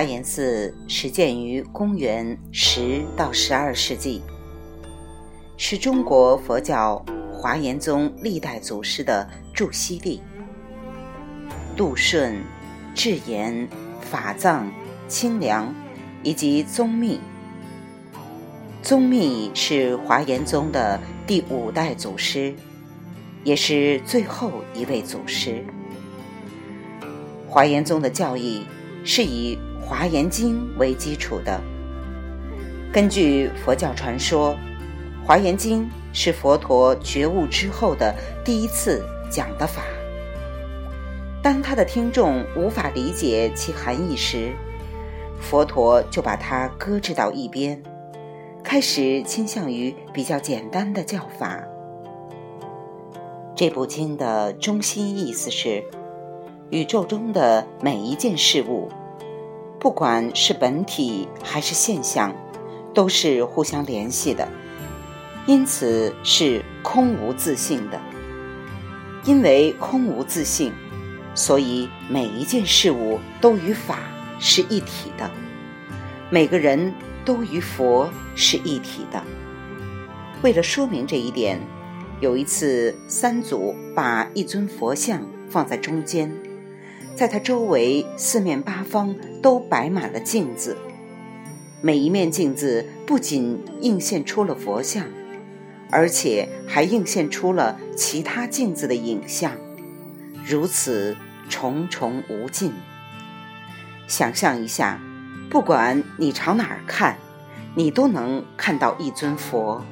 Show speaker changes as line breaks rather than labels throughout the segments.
华严寺始建于公元十到十二世纪，是中国佛教华严宗历代祖师的住息地。杜顺、智严、法藏、清凉以及宗密，宗密是华严宗的第五代祖师，也是最后一位祖师。华严宗的教义是以《华严经》为基础的。根据佛教传说，《华严经》是佛陀觉悟之后的第一次讲的法。当他的听众无法理解其含义时，佛陀就把它搁置到一边，开始倾向于比较简单的教法。这部经的中心意思是：宇宙中的每一件事物。不管是本体还是现象，都是互相联系的，因此是空无自性的。因为空无自性，所以每一件事物都与法是一体的，每个人都与佛是一体的。为了说明这一点，有一次三祖把一尊佛像放在中间。在他周围四面八方都摆满了镜子，每一面镜子不仅映现出了佛像，而且还映现出了其他镜子的影像，如此重重无尽。想象一下，不管你朝哪儿看，你都能看到一尊佛。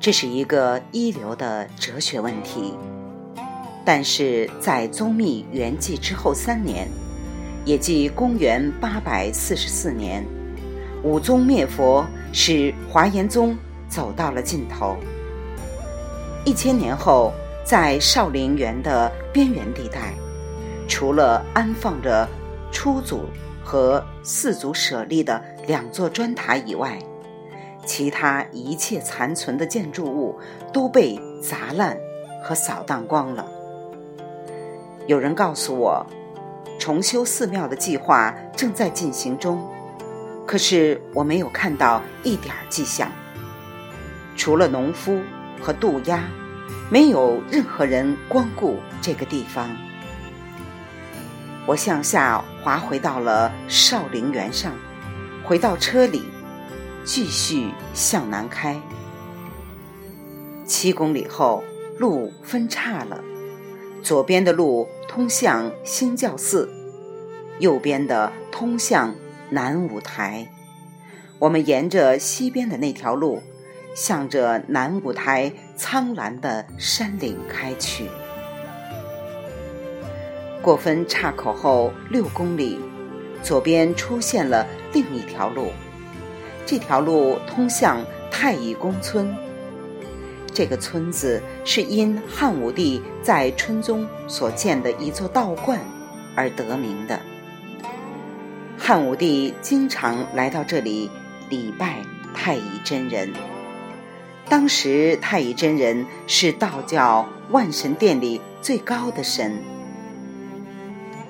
这是一个一流的哲学问题。但是在宗密圆寂之后三年，也即公元八百四十四年，武宗灭佛，使华严宗走到了尽头。一千年后，在少陵园的边缘地带，除了安放着初祖和四祖舍利的两座砖塔以外，其他一切残存的建筑物都被砸烂和扫荡光了。有人告诉我，重修寺庙的计划正在进行中，可是我没有看到一点迹象。除了农夫和渡鸦，没有任何人光顾这个地方。我向下滑回到了少陵园上，回到车里，继续向南开。七公里后，路分岔了。左边的路通向兴教寺，右边的通向南五台。我们沿着西边的那条路，向着南五台苍蓝的山岭开去。过分岔口后六公里，左边出现了另一条路，这条路通向太乙宫村。这个村子是因汉武帝在春宗所建的一座道观而得名的。汉武帝经常来到这里礼拜太乙真人。当时太乙真人是道教万神殿里最高的神。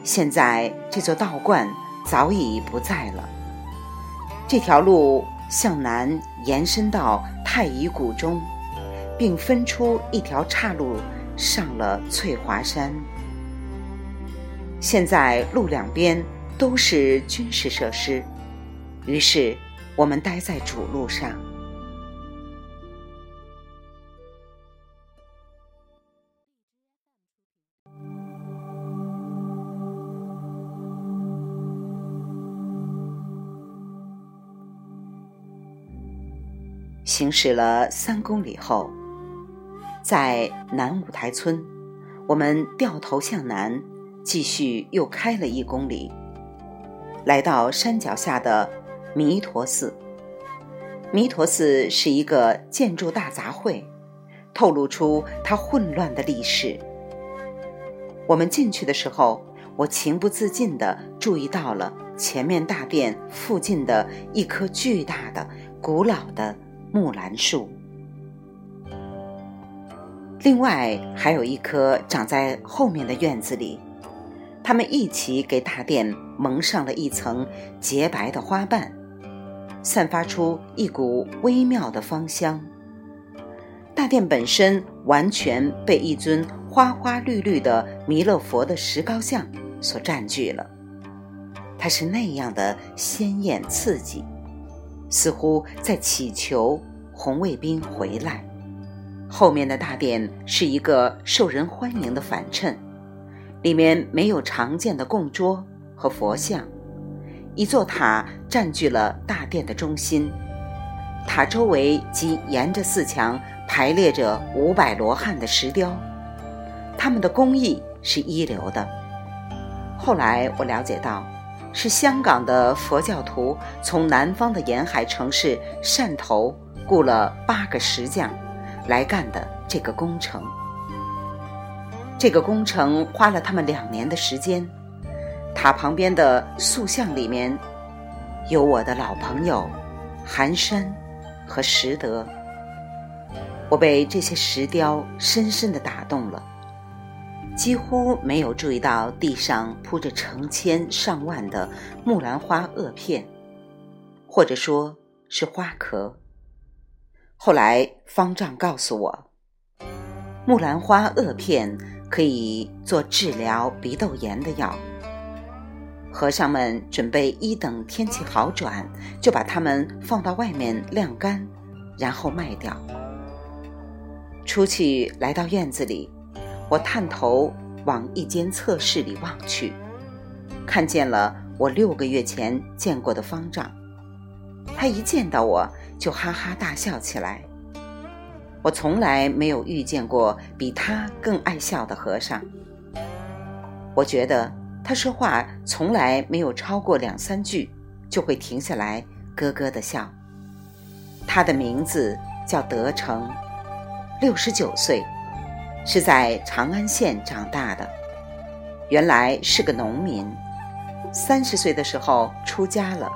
现在这座道观早已不在了。这条路向南延伸到太乙谷中。并分出一条岔路上了翠华山。现在路两边都是军事设施，于是我们待在主路上。行驶了三公里后。在南五台村，我们掉头向南，继续又开了一公里，来到山脚下的弥陀寺。弥陀寺是一个建筑大杂烩，透露出它混乱的历史。我们进去的时候，我情不自禁地注意到了前面大殿附近的一棵巨大的、古老的木兰树。另外还有一棵长在后面的院子里，他们一起给大殿蒙上了一层洁白的花瓣，散发出一股微妙的芳香。大殿本身完全被一尊花花绿绿的弥勒佛的石膏像所占据了，它是那样的鲜艳刺激，似乎在祈求红卫兵回来。后面的大殿是一个受人欢迎的反衬，里面没有常见的供桌和佛像，一座塔占据了大殿的中心，塔周围即沿着四墙排列着五百罗汉的石雕，他们的工艺是一流的。后来我了解到，是香港的佛教徒从南方的沿海城市汕头雇了八个石匠。来干的这个工程，这个工程花了他们两年的时间。塔旁边的塑像里面，有我的老朋友寒山和石德。我被这些石雕深深的打动了，几乎没有注意到地上铺着成千上万的木兰花萼片，或者说是花壳。后来方丈告诉我，木兰花萼片可以做治疗鼻窦炎的药。和尚们准备一等天气好转，就把它们放到外面晾干，然后卖掉。出去来到院子里，我探头往一间侧室里望去，看见了我六个月前见过的方丈。他一见到我。就哈哈大笑起来。我从来没有遇见过比他更爱笑的和尚。我觉得他说话从来没有超过两三句，就会停下来咯咯的笑。他的名字叫德成，六十九岁，是在长安县长大的，原来是个农民，三十岁的时候出家了。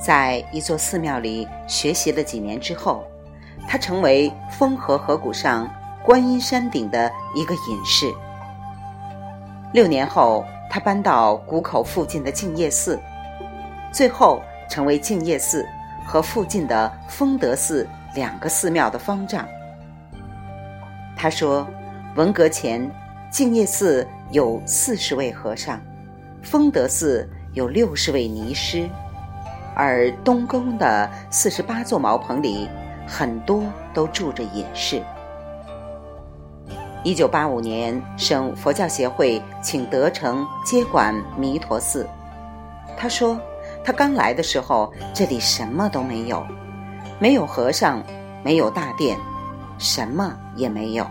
在一座寺庙里学习了几年之后，他成为丰河河谷上观音山顶的一个隐士。六年后，他搬到谷口附近的净业寺，最后成为净业寺和附近的丰德寺两个寺庙的方丈。他说，文革前，净业寺有四十位和尚，丰德寺有六十位尼师。而东宫的四十八座茅棚里，很多都住着隐士。一九八五年，省佛教协会请德成接管弥陀寺。他说，他刚来的时候，这里什么都没有，没有和尚，没有大殿，什么也没有。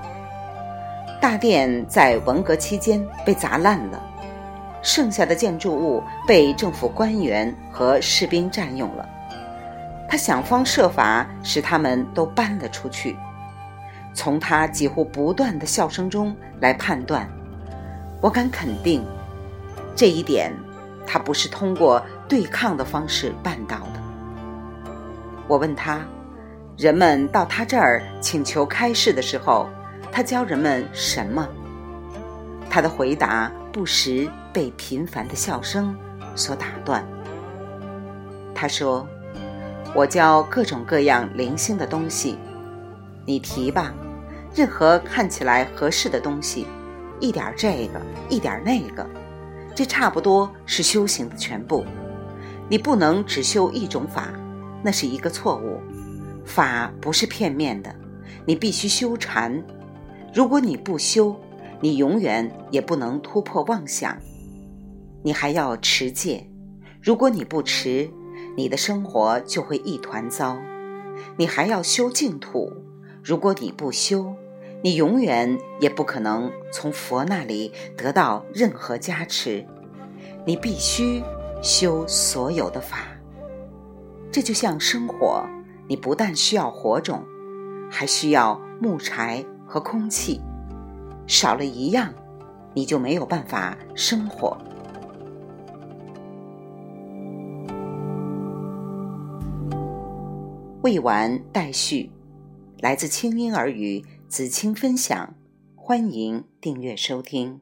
大殿在文革期间被砸烂了。剩下的建筑物被政府官员和士兵占用了，他想方设法使他们都搬了出去。从他几乎不断的笑声中来判断，我敢肯定，这一点他不是通过对抗的方式办到的。我问他，人们到他这儿请求开示的时候，他教人们什么？他的回答不时被频繁的笑声所打断。他说：“我教各种各样零星的东西，你提吧，任何看起来合适的东西，一点这个，一点那个，这差不多是修行的全部。你不能只修一种法，那是一个错误。法不是片面的，你必须修禅。如果你不修，你永远也不能突破妄想，你还要持戒。如果你不持，你的生活就会一团糟。你还要修净土。如果你不修，你永远也不可能从佛那里得到任何加持。你必须修所有的法。这就像生火，你不但需要火种，还需要木柴和空气。少了一样，你就没有办法生活。未完待续，来自清音儿语子清分享，欢迎订阅收听。